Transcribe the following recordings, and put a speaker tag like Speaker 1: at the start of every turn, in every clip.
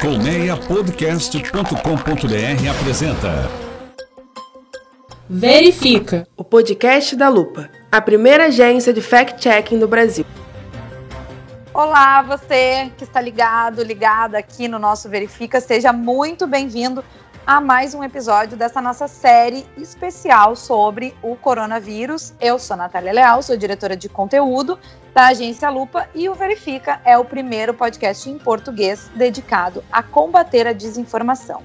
Speaker 1: Colmeiapodcast.com.br apresenta
Speaker 2: Verifica,
Speaker 3: o podcast da Lupa, a primeira agência de fact-checking do Brasil.
Speaker 4: Olá, você que está ligado, ligada aqui no nosso Verifica, seja muito bem-vindo a mais um episódio dessa nossa série especial sobre o coronavírus. Eu sou Natália Leal, sou diretora de conteúdo da agência Lupa e o Verifica é o primeiro podcast em português dedicado a combater a desinformação.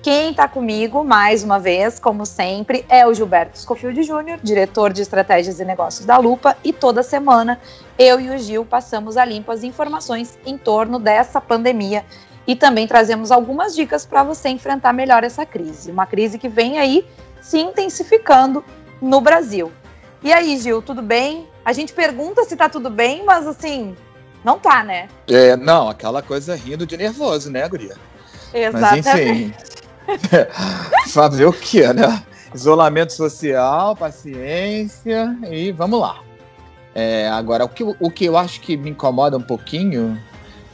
Speaker 4: Quem está comigo, mais uma vez, como sempre, é o Gilberto Scofield Júnior, diretor de estratégias e negócios da Lupa, e toda semana eu e o Gil passamos a limpo as informações em torno dessa pandemia e também trazemos algumas dicas para você enfrentar melhor essa crise. Uma crise que vem aí se intensificando no Brasil. E aí, Gil, tudo bem? A gente pergunta se tá tudo bem, mas assim, não tá, né?
Speaker 5: É, não, aquela coisa rindo de nervoso, né, Guria?
Speaker 4: Exatamente. Mas enfim,
Speaker 5: fazer o quê, né? Isolamento social, paciência e vamos lá. É, agora, o que, o que eu acho que me incomoda um pouquinho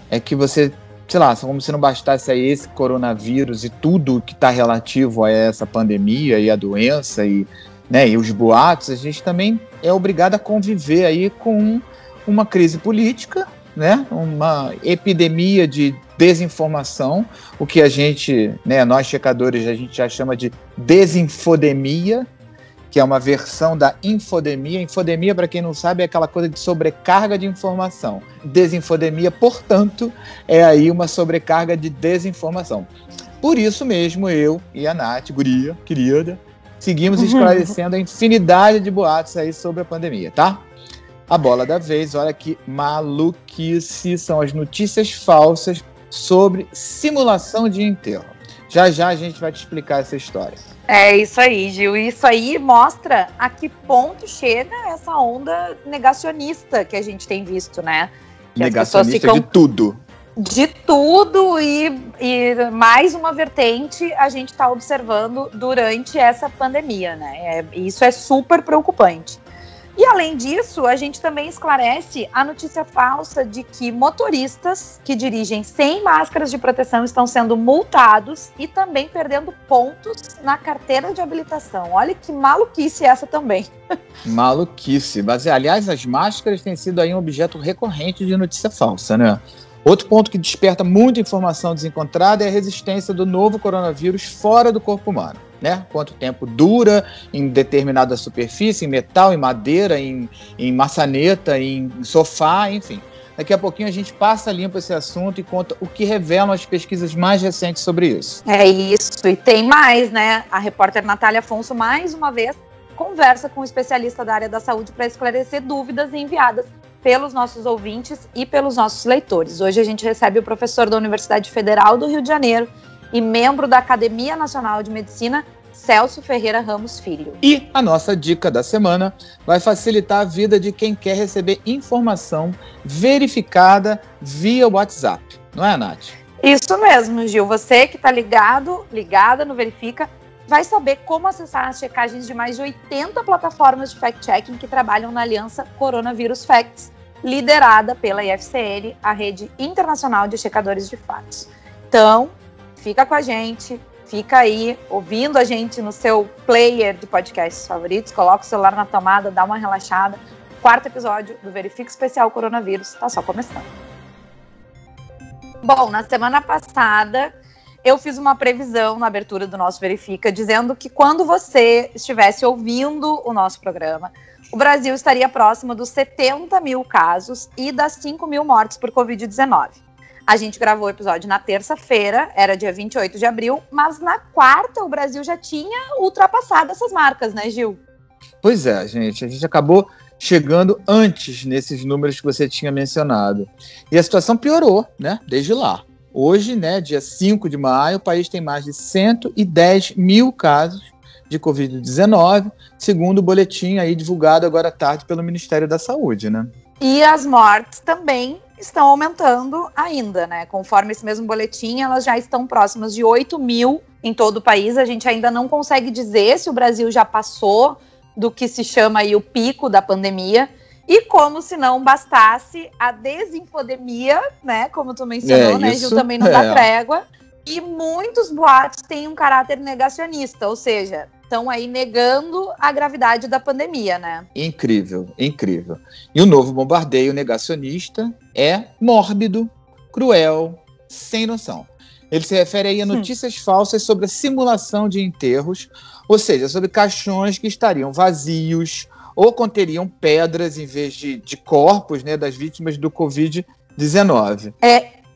Speaker 5: é que você sei lá, como se não bastasse aí esse coronavírus e tudo que está relativo a essa pandemia e a doença e, né, e os boatos, a gente também é obrigado a conviver aí com uma crise política, né, uma epidemia de desinformação, o que a gente, né, nós checadores, a gente já chama de desinfodemia, que é uma versão da infodemia. Infodemia, para quem não sabe, é aquela coisa de sobrecarga de informação. Desinfodemia, portanto, é aí uma sobrecarga de desinformação. Por isso mesmo, eu e a Nath, guria, querida, seguimos uhum. esclarecendo a infinidade de boatos aí sobre a pandemia, tá? A bola da vez, olha que maluquice são as notícias falsas sobre simulação de enterro. Já já a gente vai te explicar essa história.
Speaker 4: É isso aí, Gil. Isso aí mostra a que ponto chega essa onda negacionista que a gente tem visto, né?
Speaker 5: Que negacionista ficam... de tudo.
Speaker 4: De tudo e, e mais uma vertente a gente está observando durante essa pandemia, né? É, isso é super preocupante. E além disso, a gente também esclarece a notícia falsa de que motoristas que dirigem sem máscaras de proteção estão sendo multados e também perdendo pontos na carteira de habilitação. Olha que maluquice essa também.
Speaker 5: Maluquice. Mas, aliás, as máscaras têm sido aí um objeto recorrente de notícia falsa, né? Outro ponto que desperta muita informação desencontrada é a resistência do novo coronavírus fora do corpo humano. Né? Quanto tempo dura em determinada superfície, em metal, em madeira, em, em maçaneta, em sofá, enfim. Daqui a pouquinho a gente passa limpo esse assunto e conta o que revelam as pesquisas mais recentes sobre isso.
Speaker 4: É isso, e tem mais, né? A repórter Natália Afonso, mais uma vez, conversa com um especialista da área da saúde para esclarecer dúvidas enviadas pelos nossos ouvintes e pelos nossos leitores. Hoje a gente recebe o professor da Universidade Federal do Rio de Janeiro e membro da Academia Nacional de Medicina, Celso Ferreira Ramos Filho.
Speaker 5: E a nossa dica da semana vai facilitar a vida de quem quer receber informação verificada via WhatsApp. Não é, Nath?
Speaker 4: Isso mesmo, Gil. Você que está ligado, ligada no Verifica, vai saber como acessar as checagens de mais de 80 plataformas de fact-checking que trabalham na aliança Coronavírus Facts liderada pela IFCL, a rede internacional de checadores de fatos. Então, fica com a gente, fica aí ouvindo a gente no seu player de podcasts favoritos, coloca o celular na tomada, dá uma relaxada. Quarto episódio do Verifique Especial Coronavírus está só começando. Bom, na semana passada eu fiz uma previsão na abertura do nosso Verifica, dizendo que quando você estivesse ouvindo o nosso programa, o Brasil estaria próximo dos 70 mil casos e das 5 mil mortes por Covid-19. A gente gravou o episódio na terça-feira, era dia 28 de abril, mas na quarta o Brasil já tinha ultrapassado essas marcas, né, Gil?
Speaker 5: Pois é, gente. A gente acabou chegando antes nesses números que você tinha mencionado. E a situação piorou, né, desde lá. Hoje, né, dia 5 de maio, o país tem mais de 110 mil casos de Covid-19, segundo o boletim aí divulgado agora à tarde pelo Ministério da Saúde, né?
Speaker 4: E as mortes também estão aumentando ainda, né? Conforme esse mesmo boletim, elas já estão próximas de 8 mil em todo o país. A gente ainda não consegue dizer se o Brasil já passou do que se chama aí o pico da pandemia. E como se não bastasse a desinfodemia, né? Como tu mencionou,
Speaker 5: É,
Speaker 4: né, Gil, também não dá
Speaker 5: é.
Speaker 4: trégua. E muitos boatos têm um caráter negacionista, ou seja, estão aí negando a gravidade da pandemia, né?
Speaker 5: Incrível, incrível. E o novo bombardeio negacionista é mórbido, cruel, sem noção. Ele se refere aí a notícias falsas sobre a simulação de enterros, ou seja, sobre caixões que estariam vazios ou conteriam pedras em vez de, de corpos né, das vítimas do Covid-19.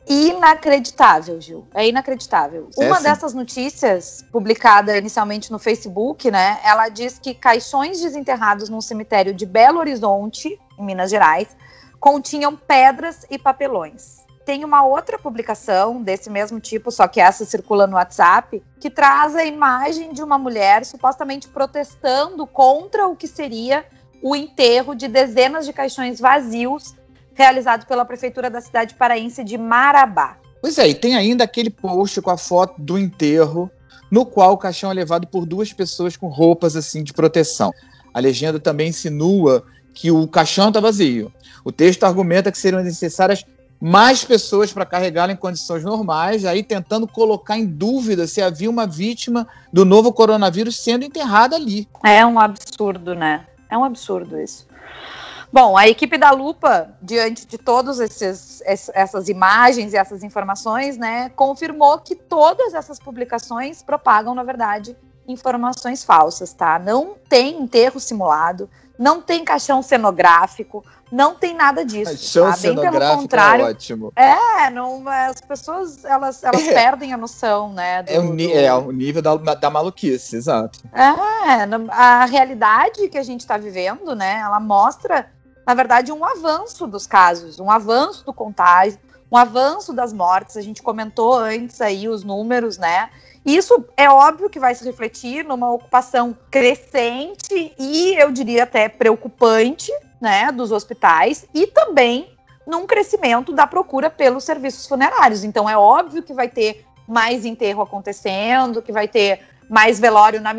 Speaker 4: Inacreditável, Gil. É inacreditável.
Speaker 5: É,
Speaker 4: Uma
Speaker 5: sim.
Speaker 4: dessas notícias, publicada inicialmente no Facebook, né? Ela diz que caixões desenterrados num cemitério de Belo Horizonte, em Minas Gerais, continham pedras e papelões. Tem uma outra publicação desse mesmo tipo, só que essa circula no WhatsApp, que traz a imagem de uma mulher supostamente protestando contra o que seria o enterro de dezenas de caixões vazios realizado pela prefeitura da cidade paraense de Marabá.
Speaker 5: Pois é, e tem ainda aquele post com a foto do enterro, no qual o caixão é levado por duas pessoas com roupas assim de proteção. A legenda também insinua que o caixão está vazio. O texto argumenta que seriam necessárias mais pessoas para carregá-lo em condições normais, aí tentando colocar em dúvida se havia uma vítima do novo coronavírus sendo enterrada ali.
Speaker 4: É um absurdo, né? É um absurdo isso. Bom, a equipe da Lupa, diante de todas essas imagens e essas informações, né, confirmou que todas essas publicações propagam, na verdade, informações falsas, tá? Não tem enterro simulado, não tem caixão cenográfico, não tem nada disso.
Speaker 5: Caixão
Speaker 4: tá? Bem pelo
Speaker 5: cenográfico
Speaker 4: contrário.
Speaker 5: é ótimo.
Speaker 4: É, não, as pessoas elas, elas
Speaker 5: É.
Speaker 4: perdem a noção, né? do-
Speaker 5: É o,
Speaker 4: do-
Speaker 5: é o nível da, da maluquice, exato.
Speaker 4: É, a realidade que a gente está vivendo, né? Ela mostra, na verdade, um avanço dos casos, um avanço do contágio, um avanço das mortes. A gente comentou antes aí os números, né? Isso é óbvio que vai se refletir numa ocupação crescente e eu diria até preocupante, né, dos hospitais e também num crescimento da procura pelos serviços funerários. Então é óbvio que vai ter mais enterro acontecendo, que vai ter mais velório na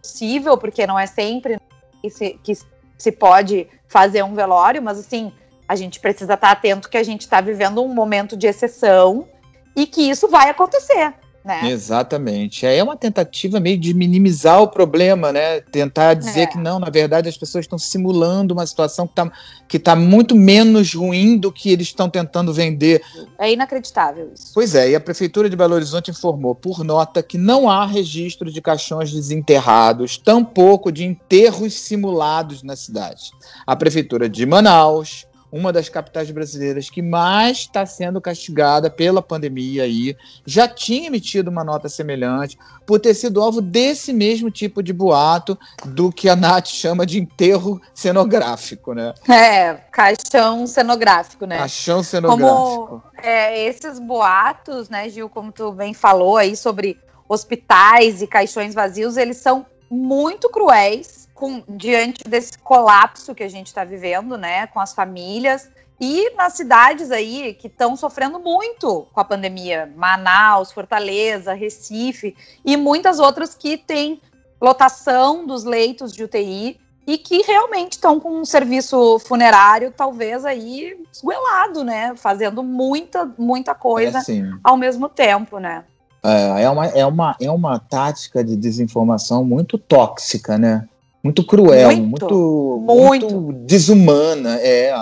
Speaker 4: possível, porque não é sempre que se, que se pode fazer um velório, mas assim, a gente precisa estar atento que a gente está vivendo um momento de exceção e que isso vai acontecer, né?
Speaker 5: Exatamente. É uma tentativa meio de minimizar o problema, né? Tentar dizer
Speaker 4: É.
Speaker 5: que não, na verdade, as pessoas estão simulando uma situação que está que tá muito menos ruim do que eles estão tentando vender.
Speaker 4: É inacreditável isso.
Speaker 5: Pois é, e a Prefeitura de Belo Horizonte informou por nota que não há registro de caixões desenterrados, tampouco de enterros simulados na cidade. A Prefeitura de Manaus, uma das capitais brasileiras que mais está sendo castigada pela pandemia aí, já tinha emitido uma nota semelhante por ter sido alvo desse mesmo tipo de boato do que a Nath chama de enterro cenográfico, né?
Speaker 4: É, caixão cenográfico, né?
Speaker 5: Caixão cenográfico.
Speaker 4: É, esses boatos, né, Gil, como tu bem falou aí sobre hospitais e caixões vazios, eles são muito cruéis com, diante desse colapso que a gente está vivendo, né, com as famílias e nas cidades aí que estão sofrendo muito com a pandemia, Manaus, Fortaleza, Recife e muitas outras que têm lotação dos leitos de UTI e que realmente estão com um serviço funerário talvez aí esguelado, né, fazendo muita muita coisa
Speaker 5: É assim.
Speaker 4: ao mesmo tempo, né?
Speaker 5: É, é, uma, é, uma, é uma tática de desinformação muito tóxica, né? Muito cruel, Muito,
Speaker 4: muito,
Speaker 5: muito. desumana. É.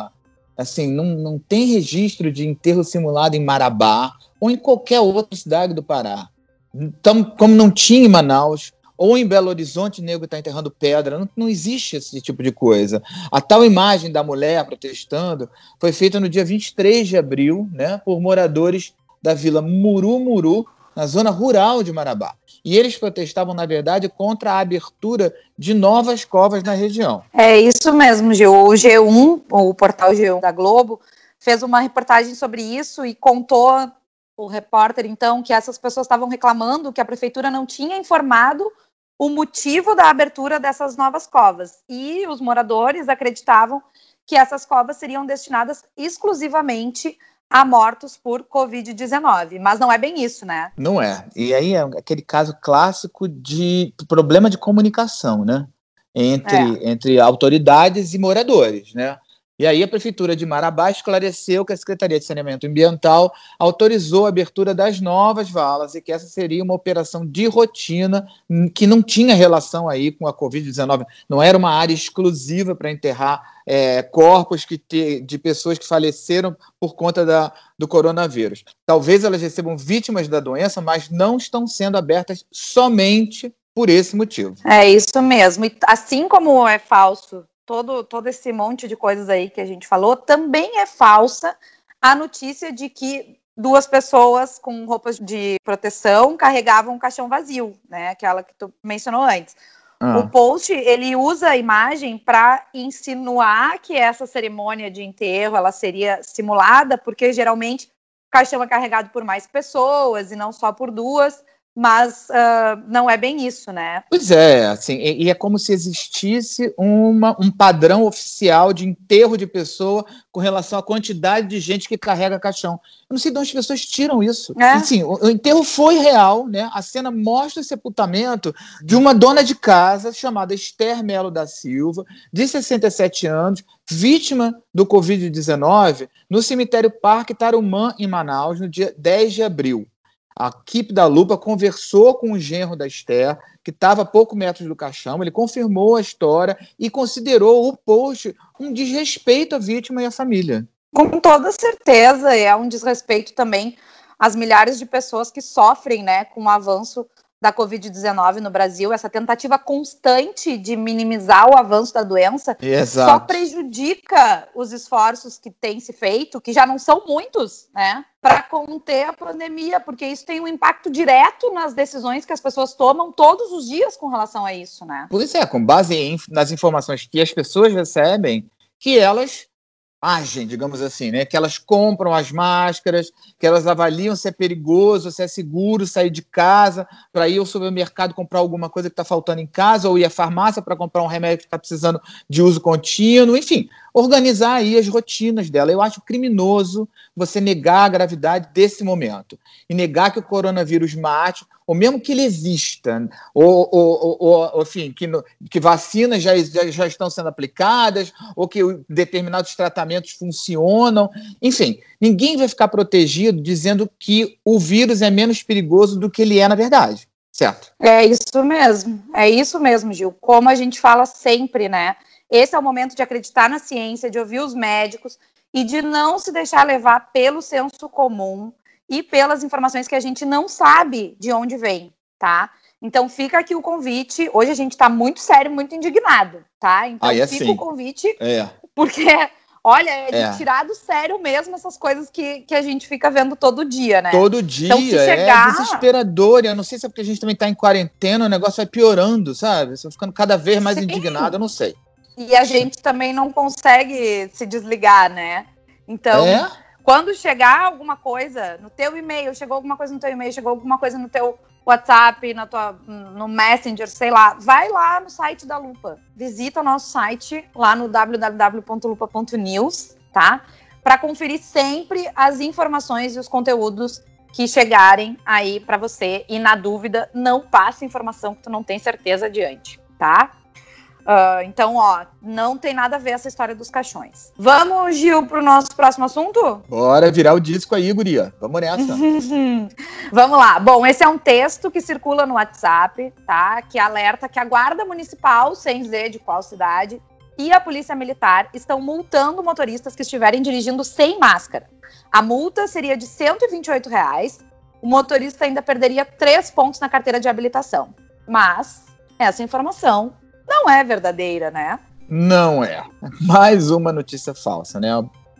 Speaker 5: Assim, não, não tem registro de enterro simulado em Marabá ou em qualquer outra cidade do Pará. Então, como não tinha em Manaus, ou em Belo Horizonte, nego está enterrando pedra, não, não existe esse tipo de coisa. A tal imagem da mulher protestando foi feita no dia 23 de abril, né, por moradores da vila Murumuru, na zona rural de Marabá. E eles protestavam, na verdade, contra a abertura de novas covas na região.
Speaker 4: É isso mesmo, Gil. O G1, o portal G1 da Globo, fez uma reportagem sobre isso e contou o repórter, então, que essas pessoas estavam reclamando que a prefeitura não tinha informado o motivo da abertura dessas novas covas. E os moradores acreditavam que essas covas seriam destinadas exclusivamente a mortos por Covid-19. Mas não é bem isso, né?
Speaker 5: Não é. E aí é aquele caso clássico de problema de comunicação, né? Entre, entre autoridades e moradores, né? E aí a Prefeitura de Marabá esclareceu que a Secretaria de Saneamento Ambiental autorizou a abertura das novas valas e que essa seria uma operação de rotina que não tinha relação aí com a Covid-19, não era uma área exclusiva para enterrar é, corpos que te, de pessoas que faleceram por conta da, do coronavírus. Talvez elas recebam vítimas da doença, mas não estão sendo abertas somente por esse motivo.
Speaker 4: É isso mesmo. E assim como é falso todo, todo esse monte de coisas aí que a gente falou, também é falsa a notícia de que duas pessoas com roupas de proteção carregavam um caixão vazio, né? Aquela que tu mencionou antes. Ah. O post ele usa a imagem para insinuar que essa cerimônia de enterro ela seria simulada, porque geralmente o caixão é carregado por mais pessoas e não só por duas mas uh, não é bem isso, né?
Speaker 5: Pois é, assim, e, e, é como se existisse uma, um padrão oficial de enterro de pessoa com relação à quantidade de gente que carrega caixão. Eu não sei de onde as pessoas tiram isso. É. Assim, o, o, enterro foi real, né? A cena mostra o sepultamento de uma dona de casa chamada Esther Melo da Silva, de 67 anos, vítima do Covid-19, no cemitério Parque Tarumã, em Manaus, no dia 10 de abril. A equipe da Lupa conversou com o genro da Esther, que estava a poucos metros do caixão, ele confirmou a história e considerou o post um desrespeito à vítima e à família.
Speaker 4: Com toda certeza, é um desrespeito também às milhares de pessoas que sofrem né, com o avanço da Covid-19 no Brasil, essa tentativa constante de minimizar o avanço da doença,
Speaker 5: Exato.
Speaker 4: só prejudica os esforços que têm se feito, que já não são muitos, né, para conter a pandemia, porque isso tem um impacto direto nas decisões que as pessoas tomam todos os dias com relação a isso, né?
Speaker 5: Pois é, com base em, nas informações que as pessoas recebem, que elas agem, digamos assim, né? Que elas compram as máscaras, que elas avaliam se é perigoso, se é seguro sair de casa para ir ao supermercado comprar alguma coisa que está faltando em casa, ou ir à farmácia para comprar um remédio que está precisando de uso contínuo, enfim, organizar aí as rotinas dela. Eu acho criminoso você negar a gravidade desse momento e negar que o coronavírus mate, ou mesmo que ele exista, ou, ou, ou, ou enfim, que, no, que vacinas já, já, já estão sendo aplicadas, ou que determinados tratamentos funcionam, enfim, ninguém vai ficar protegido dizendo que o vírus é menos perigoso do que ele é na verdade. Certo.
Speaker 4: É isso mesmo, é isso mesmo, Gil. Como a gente fala sempre, né? Esse é o momento de acreditar na ciência, de ouvir os médicos e de não se deixar levar pelo senso comum e pelas informações que a gente não sabe de onde vem, tá? Então fica aqui o convite. Hoje a gente está muito sério, muito indignado, tá? Então
Speaker 5: ah, é
Speaker 4: fica
Speaker 5: assim.
Speaker 4: o convite,
Speaker 5: é.
Speaker 4: porque Olha, é de é. tirar do sério mesmo essas coisas que, que a gente fica vendo todo dia, né?
Speaker 5: Todo dia, então, chegar... é desesperador. Eu não sei se é porque a gente também está em quarentena, o negócio vai piorando, sabe? Você ficando cada vez mais Sim. indignado, eu não sei.
Speaker 4: E a gente também não consegue se desligar, né? Então, é? Quando chegar alguma coisa no teu e-mail, chegou alguma coisa no teu e-mail, chegou alguma coisa no teu WhatsApp, na tua, no Messenger, sei lá, vai lá no site da Lupa. Visita o nosso site lá no www.lupa.news, tá? Para conferir sempre as informações e os conteúdos que chegarem aí para você. E na dúvida, não passe informação que tu não tem certeza adiante, tá? Uh, então, ó, não tem nada a ver essa história dos caixões. Vamos, Gil, pro nosso próximo assunto?
Speaker 5: Bora virar o disco aí, guria. Vamos nessa.
Speaker 4: Vamos lá. Bom, esse é um texto que circula no WhatsApp, tá? Que alerta que a Guarda Municipal, sem dizer de qual cidade, e a Polícia Militar estão multando motoristas que estiverem dirigindo sem máscara. A multa seria de 128 reais. O motorista ainda perderia três pontos na carteira de habilitação. Mas essa informação não é verdadeira, né?
Speaker 5: Não é. Mais uma notícia falsa, né?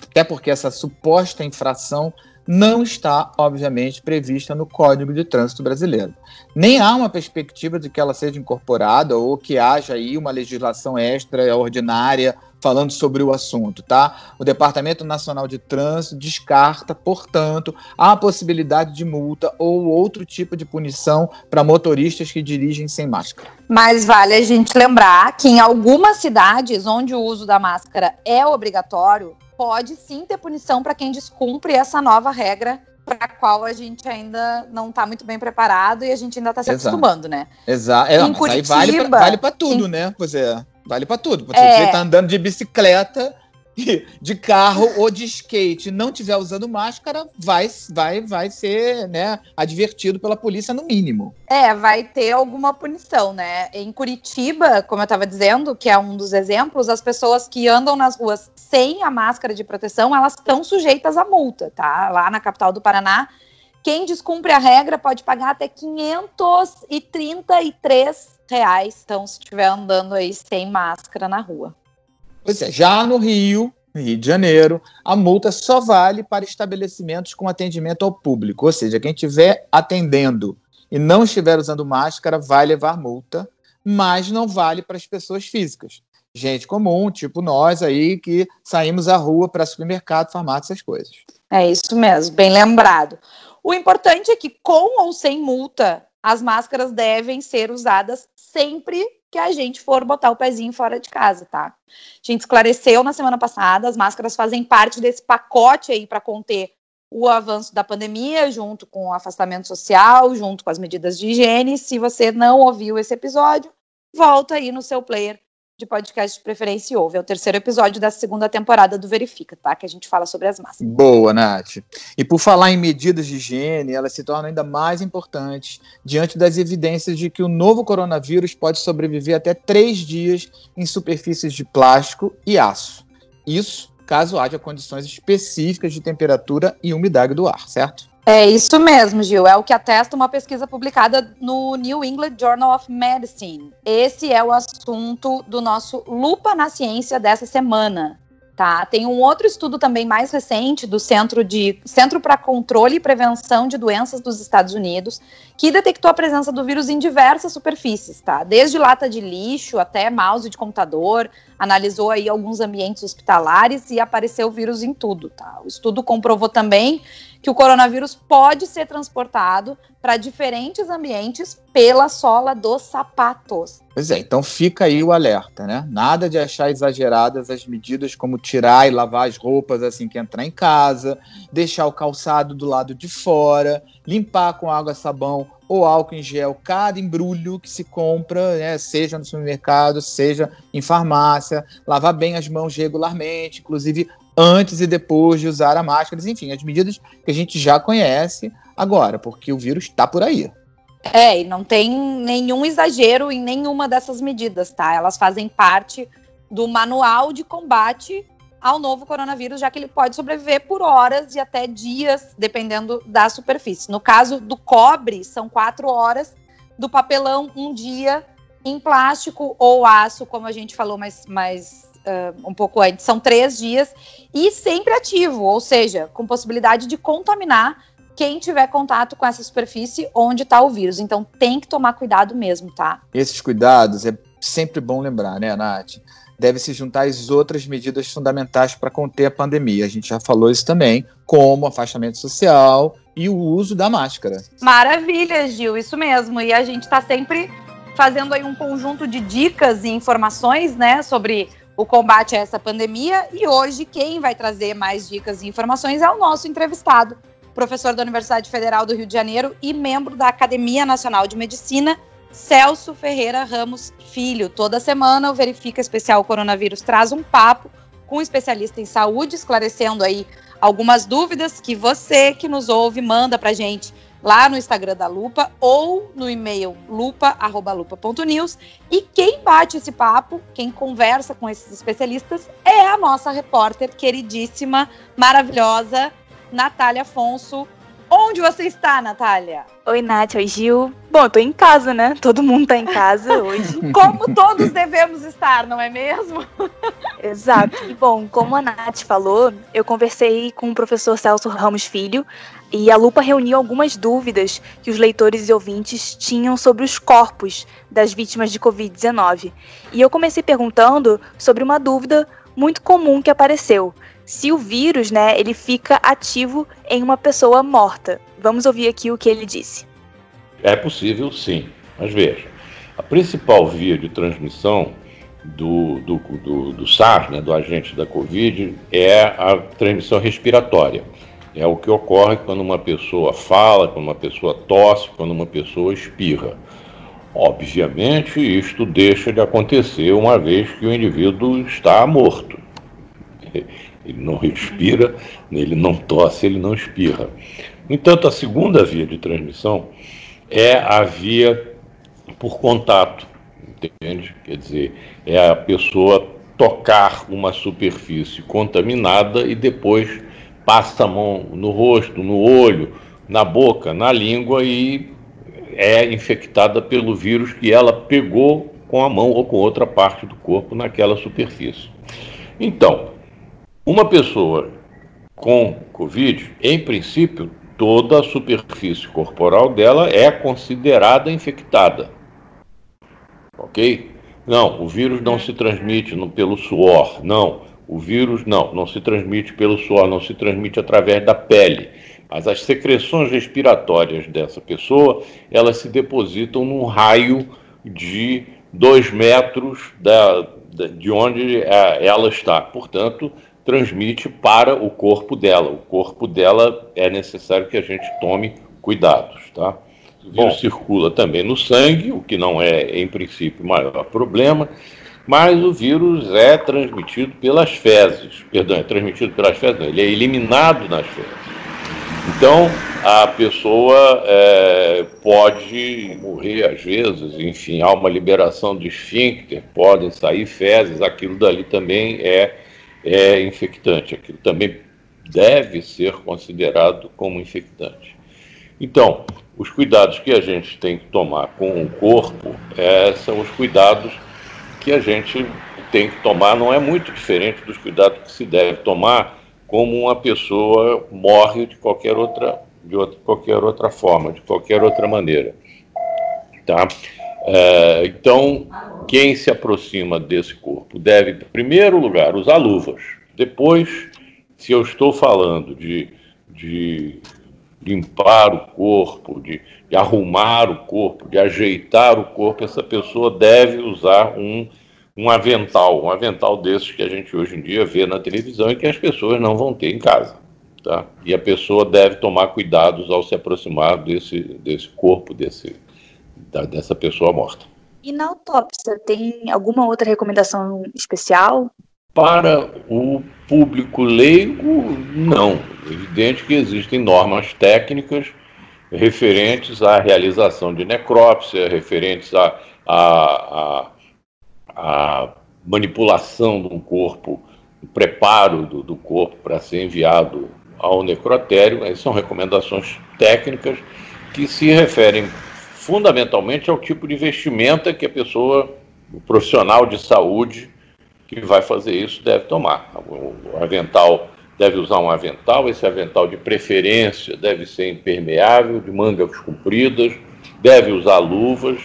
Speaker 5: Até porque essa suposta infração não está, obviamente, prevista no Código de Trânsito Brasileiro. Nem há uma perspectiva de que ela seja incorporada ou que haja aí uma legislação extraordinária falando sobre o assunto, tá? O Departamento Nacional de Trânsito descarta, portanto, a possibilidade de multa ou outro tipo de punição para motoristas que dirigem sem máscara.
Speaker 4: Mas vale a gente lembrar que em algumas cidades onde o uso da máscara é obrigatório, pode sim ter punição para quem descumpre essa nova regra para a qual a gente ainda não está muito bem preparado e a gente ainda está se Exato. acostumando, né?
Speaker 5: Exato. É, em Curitiba, aí vale para tudo, em... né? Você vale para tudo. Você é. tá andando de bicicleta, de carro ou de skate não tiver usando máscara, vai, vai, vai ser né, advertido pela polícia no mínimo.
Speaker 4: É, vai ter alguma punição, né? Em Curitiba, como eu estava dizendo, que é um dos exemplos, as pessoas que andam nas ruas sem a máscara de proteção, elas estão sujeitas a multa, tá? Lá na capital do Paraná, quem descumpre a regra pode pagar até 533 reais, então se estiver andando aí sem máscara na rua.
Speaker 5: Pois é, já no Rio, Rio de Janeiro, a multa só vale para estabelecimentos com atendimento ao público, ou seja, quem estiver atendendo e não estiver usando máscara vai levar multa, mas não vale para as pessoas físicas. Gente comum, tipo nós aí, que saímos à rua para supermercado, farmácia, essas coisas.
Speaker 4: É isso mesmo, bem lembrado. O importante é que, com ou sem multa, as máscaras devem ser usadas sempre que a gente for botar o pezinho fora de casa, tá? A gente esclareceu na semana passada, as máscaras fazem parte desse pacote aí para conter o avanço da pandemia, junto com o afastamento social, junto com as medidas de higiene. Se você não ouviu esse episódio, volta aí no seu player de podcast de preferência e ouve. É o terceiro episódio da segunda temporada do Verifica, tá? Que a gente fala sobre as máscaras.
Speaker 5: Boa, Nath. E por falar em medidas de higiene, elas se tornam ainda mais importantes diante das evidências de que o novo coronavírus pode sobreviver até três dias em superfícies de plástico e aço. Isso caso haja condições específicas de temperatura e umidade do ar, certo?
Speaker 4: É isso mesmo, Gil. É o que atesta uma pesquisa publicada no New England Journal of Medicine. Esse é o assunto do nosso Lupa na Ciência dessa semana. Tá? Tem um outro estudo também mais recente do Centro de Centro para Controle e Prevenção de Doenças dos Estados Unidos, que detectou a presença do vírus em diversas superfícies, tá? Desde lata de lixo até mouse de computador, analisou aí alguns ambientes hospitalares e apareceu vírus em tudo, tá? O estudo comprovou também que o coronavírus pode ser transportado para diferentes ambientes pela sola dos sapatos.
Speaker 5: Pois é, então fica aí o alerta, né? Nada de achar exageradas as medidas como tirar e lavar as roupas assim que entrar em casa, deixar o calçado do lado de fora, limpar com água, sabão ou álcool em gel cada embrulho que se compra, né, seja no supermercado, seja em farmácia, lavar bem as mãos regularmente, inclusive antes e depois de usar a máscara, enfim, as medidas que a gente já conhece agora, porque o vírus está por aí.
Speaker 4: É, e não tem nenhum exagero em nenhuma dessas medidas, tá? Elas fazem parte do manual de combate ao novo coronavírus, já que ele pode sobreviver por horas e até dias, dependendo da superfície. No caso do cobre, são quatro horas, do papelão, um dia, em plástico ou aço, como a gente falou mais, mais uh, um pouco antes, são três dias, e sempre ativo, ou seja, com possibilidade de contaminar quem tiver contato com essa superfície onde está o vírus. Então tem que tomar cuidado mesmo, tá?
Speaker 5: Esses cuidados é sempre bom lembrar, né, Nath? Deve se juntar às outras medidas fundamentais para conter a pandemia. A gente já falou isso também, como afastamento social e o uso da máscara.
Speaker 4: Maravilha, Gil, isso mesmo. E a gente está sempre fazendo aí um conjunto de dicas e informações, né, sobre o combate a essa pandemia. E hoje quem vai trazer mais dicas e informações é o nosso entrevistado, professor da Universidade Federal do Rio de Janeiro e membro da Academia Nacional de Medicina, Celso Ferreira Ramos Filho. Toda semana o Verifica Especial Coronavírus traz um papo com um especialista em saúde, esclarecendo aí algumas dúvidas que você que nos ouve manda pra gente lá no Instagram da Lupa ou no e-mail lupa@lupa.news. E quem bate esse papo, quem conversa com esses especialistas é a nossa repórter queridíssima, maravilhosa Natália Afonso. Onde você está, Natália?
Speaker 2: Oi, Nath. Oi, Gil. Bom, eu tô em casa, né? Todo mundo tá em casa hoje.
Speaker 4: como todos devemos estar, não é mesmo?
Speaker 2: Exato. E bom, como a Nath falou, eu conversei com o professor Celso Ramos Filho e a Lupa reuniu algumas dúvidas que os leitores e ouvintes tinham sobre os corpos das vítimas de Covid-19. E eu comecei perguntando sobre uma dúvida muito comum que apareceu se o vírus, né, ele fica ativo em uma pessoa morta. Vamos ouvir aqui o que ele disse.
Speaker 6: É possível sim, mas veja, a principal via de transmissão do, do, do, do SARS, né, do agente da Covid, é a transmissão respiratória. É o que ocorre quando uma pessoa fala, quando uma pessoa tosse, quando uma pessoa espirra. Obviamente, isto deixa de acontecer uma vez que o indivíduo está morto. Ele não respira, ele não tosse, ele não espirra. No entanto, a segunda via de transmissão é a via por contato, entende? Quer dizer, é a pessoa tocar uma superfície contaminada e depois passa a mão no rosto, no olho, na boca, na língua e é infectada pelo vírus que ela pegou com a mão ou com outra parte do corpo naquela superfície. Então, uma pessoa com Covid, em princípio, toda a superfície corporal dela é considerada infectada. Ok? Não, o vírus não se transmite pelo suor. Não, o vírus não, não se transmite pelo suor, não se transmite através da pele. Mas as secreções respiratórias dessa pessoa, elas se depositam num raio de dois metros da, de onde é, ela está. Portanto, transmite para o corpo dela. O corpo dela é necessário que a gente tome cuidados, tá? O vírus Bom. circula também no sangue, o que não é, em princípio, o maior problema, mas o vírus é transmitido pelas fezes. Perdão, é transmitido pelas fezes, não, ele é eliminado nas fezes. Então, a pessoa é, pode morrer às vezes, enfim, há uma liberação de esfíncter, podem sair fezes, aquilo dali também é, é infectante, aquilo também deve ser considerado como infectante. Então, os cuidados que a gente tem que tomar com o corpo é, são os cuidados que a gente tem que tomar, não é muito diferente dos cuidados que se deve tomar como uma pessoa morre de qualquer outra, de outra, qualquer outra forma, de qualquer outra maneira. Tá? É, então, quem se aproxima desse corpo deve, em primeiro lugar, usar luvas. Depois, se eu estou falando de, de limpar o corpo, de, de, arrumar o corpo, de ajeitar o corpo, essa pessoa deve usar um, um avental, um avental desses que a gente hoje em dia vê na televisão e que as pessoas não vão ter em casa. Tá? E a pessoa deve tomar cuidados ao se aproximar desse, desse corpo, desse, da, dessa pessoa morta.
Speaker 2: E na autópsia, tem alguma outra recomendação especial?
Speaker 6: Para o público leigo, não. É evidente que existem normas técnicas referentes à realização de necrópsia, referentes à, à, à, à manipulação de um corpo, o preparo do, do corpo para ser enviado ao necrotério. Essas são recomendações técnicas que se referem fundamentalmente ao tipo de vestimenta que a pessoa, o profissional de saúde, que vai fazer isso deve tomar. O avental deve usar um avental, esse avental de preferência deve ser impermeável, de mangas compridas, deve usar luvas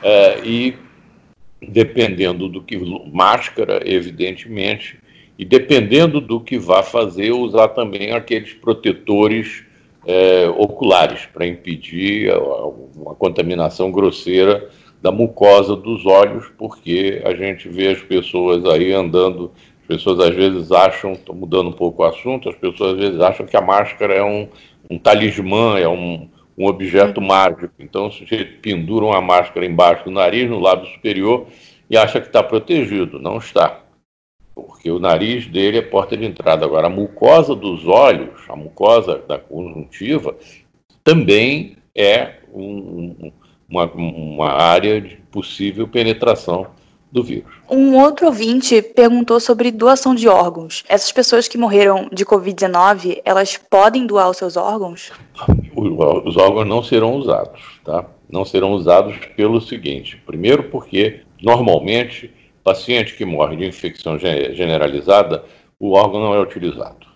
Speaker 6: é, e, dependendo do que. máscara, evidentemente, e dependendo do que vá fazer, usar também aqueles protetores é, oculares para impedir uma contaminação grosseira da mucosa dos olhos, porque a gente vê as pessoas aí andando, as pessoas às vezes acham, estou mudando um pouco o assunto, as pessoas às vezes acham que a máscara é um, um talismã, é um, um objeto mágico. Então o sujeito pendura uma máscara embaixo do nariz, no lado superior, e acha que está protegido. Não está. Porque o nariz dele é porta de entrada. Agora, a mucosa dos olhos, a mucosa da conjuntiva, também é um, uma, uma área de possível penetração do vírus.
Speaker 2: Um outro ouvinte perguntou sobre doação de órgãos. Essas pessoas que morreram de Covid-19, elas podem doar os seus órgãos?
Speaker 6: Os órgãos não serão usados, tá? Não serão usados pelo seguinte: primeiro, porque normalmente paciente que morre de infecção generalizada, o órgão não é utilizado.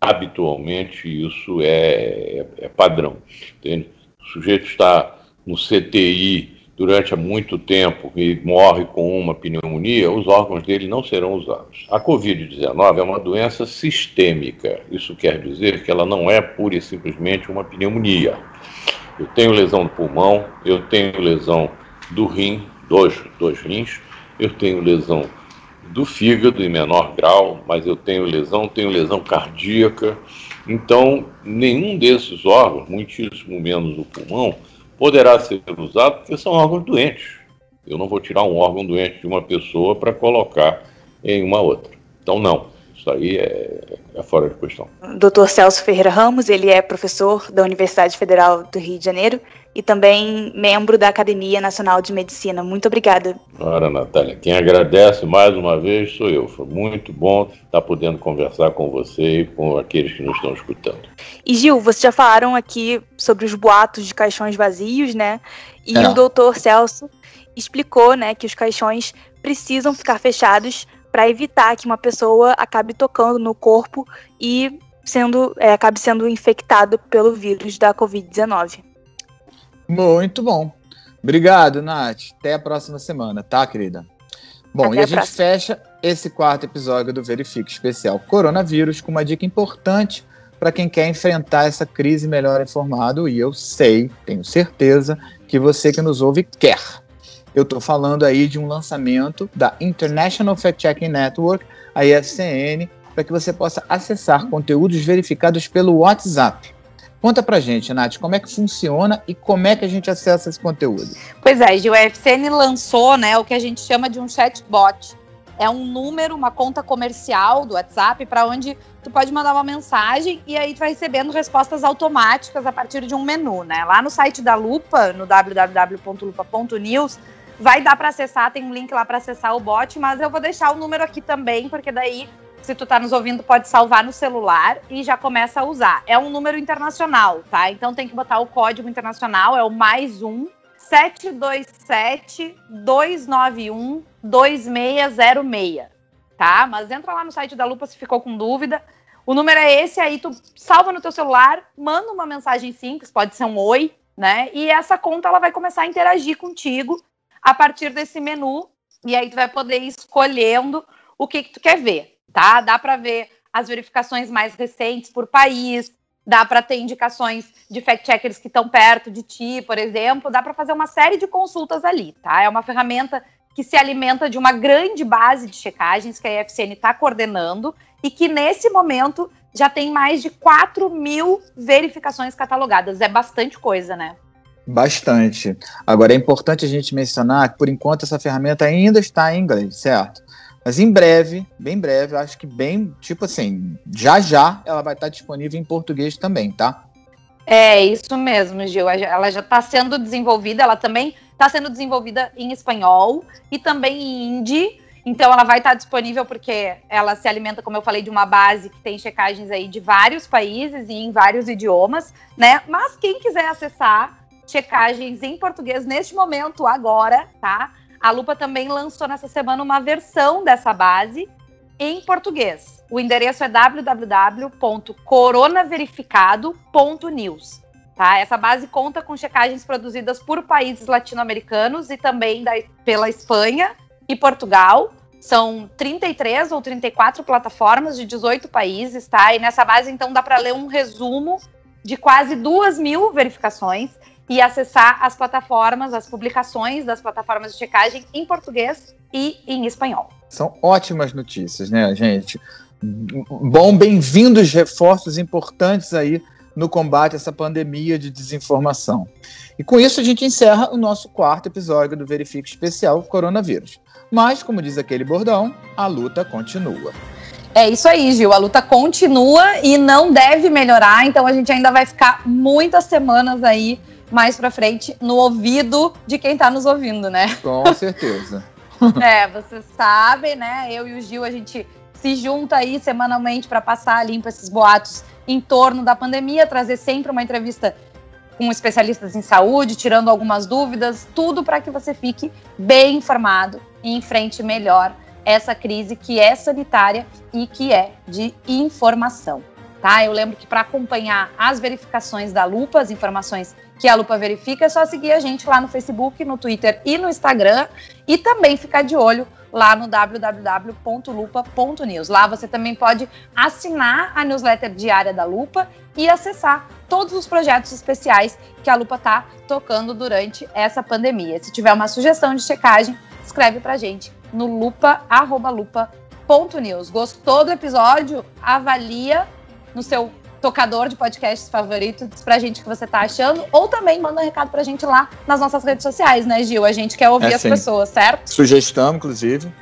Speaker 6: Habitualmente isso é, é, é padrão. Entende? O sujeito está no CTI durante muito tempo e morre com uma pneumonia, os órgãos dele não serão usados. A Covid-19 é uma doença sistêmica. Isso quer dizer que ela não é pura e simplesmente uma pneumonia. Eu tenho lesão do pulmão, eu tenho lesão do rim, dois, dois rins, eu tenho lesão do fígado em menor grau, mas eu tenho lesão, tenho lesão cardíaca. Então, nenhum desses órgãos, muitíssimo menos o pulmão, poderá ser usado porque são órgãos doentes. Eu não vou tirar um órgão doente de uma pessoa para colocar em uma outra. Então, não. Isso aí é, é fora de questão.
Speaker 2: Dr. Celso Ferreira Ramos, ele é professor da Universidade Federal do Rio de Janeiro e também membro da Academia Nacional de Medicina. Muito obrigada.
Speaker 6: Ora, Natália, quem agradece mais uma vez sou eu. Foi muito bom estar podendo conversar com você e com aqueles que nos estão escutando.
Speaker 2: E Gil, vocês já falaram aqui sobre os boatos de caixões vazios, né? E é. o doutor Celso explicou, né, que os caixões precisam ficar fechados para evitar que uma pessoa acabe tocando no corpo e sendo, é, acabe sendo infectado pelo vírus da Covid-19.
Speaker 5: Muito bom. Obrigado, Nath. Até a próxima semana, tá, querida? Bom, Até e a, a gente fecha esse quarto episódio do Verifique Especial Coronavírus com uma dica importante para quem quer enfrentar essa crise melhor informado. E eu sei, tenho certeza, que você que nos ouve quer. Eu estou falando aí de um lançamento da International Fact Checking Network, a IFCN, para que você possa acessar conteúdos verificados pelo WhatsApp. Conta pra gente, Nath, como é que funciona e como é que a gente acessa esse conteúdo?
Speaker 4: Pois é, a UFCN lançou né, o que a gente chama de um chatbot. É um número, uma conta comercial do WhatsApp para onde tu pode mandar uma mensagem e aí tu vai recebendo respostas automáticas a partir de um menu, né? Lá no site da Lupa, no www.lupa.news, vai dar para acessar, tem um link lá para acessar o bot, mas eu vou deixar o número aqui também, porque daí se tu tá nos ouvindo, pode salvar no celular e já começa a usar. É um número internacional, tá? Então tem que botar o código internacional, é o mais um 727 291 2606, tá? Mas entra lá no site da Lupa se ficou com dúvida. O número é esse aí, tu salva no teu celular, manda uma mensagem simples, pode ser um oi, né? E essa conta ela vai começar a interagir contigo a partir desse menu e aí tu vai poder ir escolhendo o que que tu quer ver tá? Dá para ver as verificações mais recentes por país, dá para ter indicações de fact-checkers que estão perto de ti, por exemplo, dá para fazer uma série de consultas ali, tá? É uma ferramenta que se alimenta de uma grande base de checagens que a IFCN está coordenando e que nesse momento já tem mais de 4 mil verificações catalogadas. É bastante coisa, né?
Speaker 5: Bastante. Agora é importante a gente mencionar que, por enquanto, essa ferramenta ainda está em inglês, certo? Mas em breve, bem breve, eu acho que bem, tipo assim, já já ela vai estar disponível em português também, tá?
Speaker 4: É, isso mesmo, Gil. Ela já está sendo desenvolvida, ela também está sendo desenvolvida em espanhol e também em hindi. Então ela vai estar disponível porque ela se alimenta, como eu falei, de uma base que tem checagens aí de vários países e em vários idiomas, né? Mas quem quiser acessar checagens em português neste momento, agora, tá? A Lupa também lançou nessa semana uma versão dessa base em português. O endereço é www.coronaverificado.news. Tá? Essa base conta com checagens produzidas por países latino-americanos e também da, pela Espanha e Portugal. São 33 ou 34 plataformas de 18 países, tá? E nessa base, então, dá para ler um resumo de quase duas mil verificações e acessar as plataformas, as publicações das plataformas de checagem em português e em espanhol.
Speaker 5: São ótimas notícias, né, gente? Bom, bem-vindos reforços importantes aí no combate a essa pandemia de desinformação. E com isso a gente encerra o nosso quarto episódio do Verifique Especial Coronavírus. Mas, como diz aquele bordão, a luta continua.
Speaker 4: É isso aí, Gil. A luta continua e não deve melhorar, então a gente ainda vai ficar muitas semanas aí mais pra frente no ouvido de quem tá nos ouvindo, né?
Speaker 5: Com certeza.
Speaker 4: é, vocês sabem, né? Eu e o Gil, a gente se junta aí semanalmente para passar limpo esses boatos em torno da pandemia, trazer sempre uma entrevista com especialistas em saúde, tirando algumas dúvidas, tudo para que você fique bem informado e enfrente melhor essa crise que é sanitária e que é de informação. Tá? Eu lembro que para acompanhar as verificações da Lupa, as informações que a Lupa verifica, é só seguir a gente lá no Facebook, no Twitter e no Instagram e também ficar de olho lá no www.lupa.news. Lá você também pode assinar a newsletter diária da Lupa e acessar todos os projetos especiais que a Lupa está tocando durante essa pandemia. Se tiver uma sugestão de checagem, escreve pra gente no lupa@lupa.news. Gostou do episódio? Avalia no seu tocador de podcasts favorito, diz pra gente o que você tá achando, ou também manda um recado pra gente lá nas nossas redes sociais, né, Gil? A gente quer ouvir é, as sim. pessoas, certo?
Speaker 5: Sugestão, inclusive.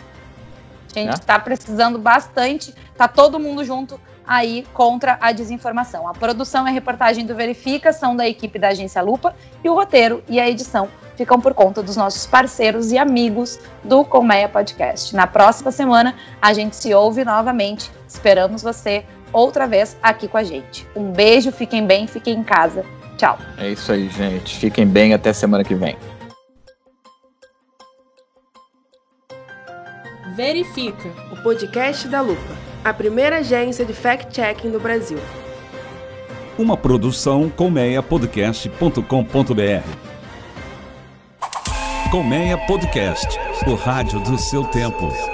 Speaker 4: A gente está é? precisando bastante, tá todo mundo junto aí contra a desinformação. A produção e a reportagem do Verifica são da equipe da Agência Lupa e o roteiro e a edição ficam por conta dos nossos parceiros e amigos do Colmeia Podcast. Na próxima semana a gente se ouve novamente. Esperamos você outra vez aqui com a gente. Um beijo, fiquem bem, fiquem em casa. Tchau.
Speaker 5: É isso aí, gente. Fiquem bem até semana que vem.
Speaker 3: Verifica, o podcast da Lupa, a primeira agência de fact-checking do Brasil.
Speaker 1: Uma produção colmeiapodcast.com.br. Colmeia Podcast, o rádio do seu tempo.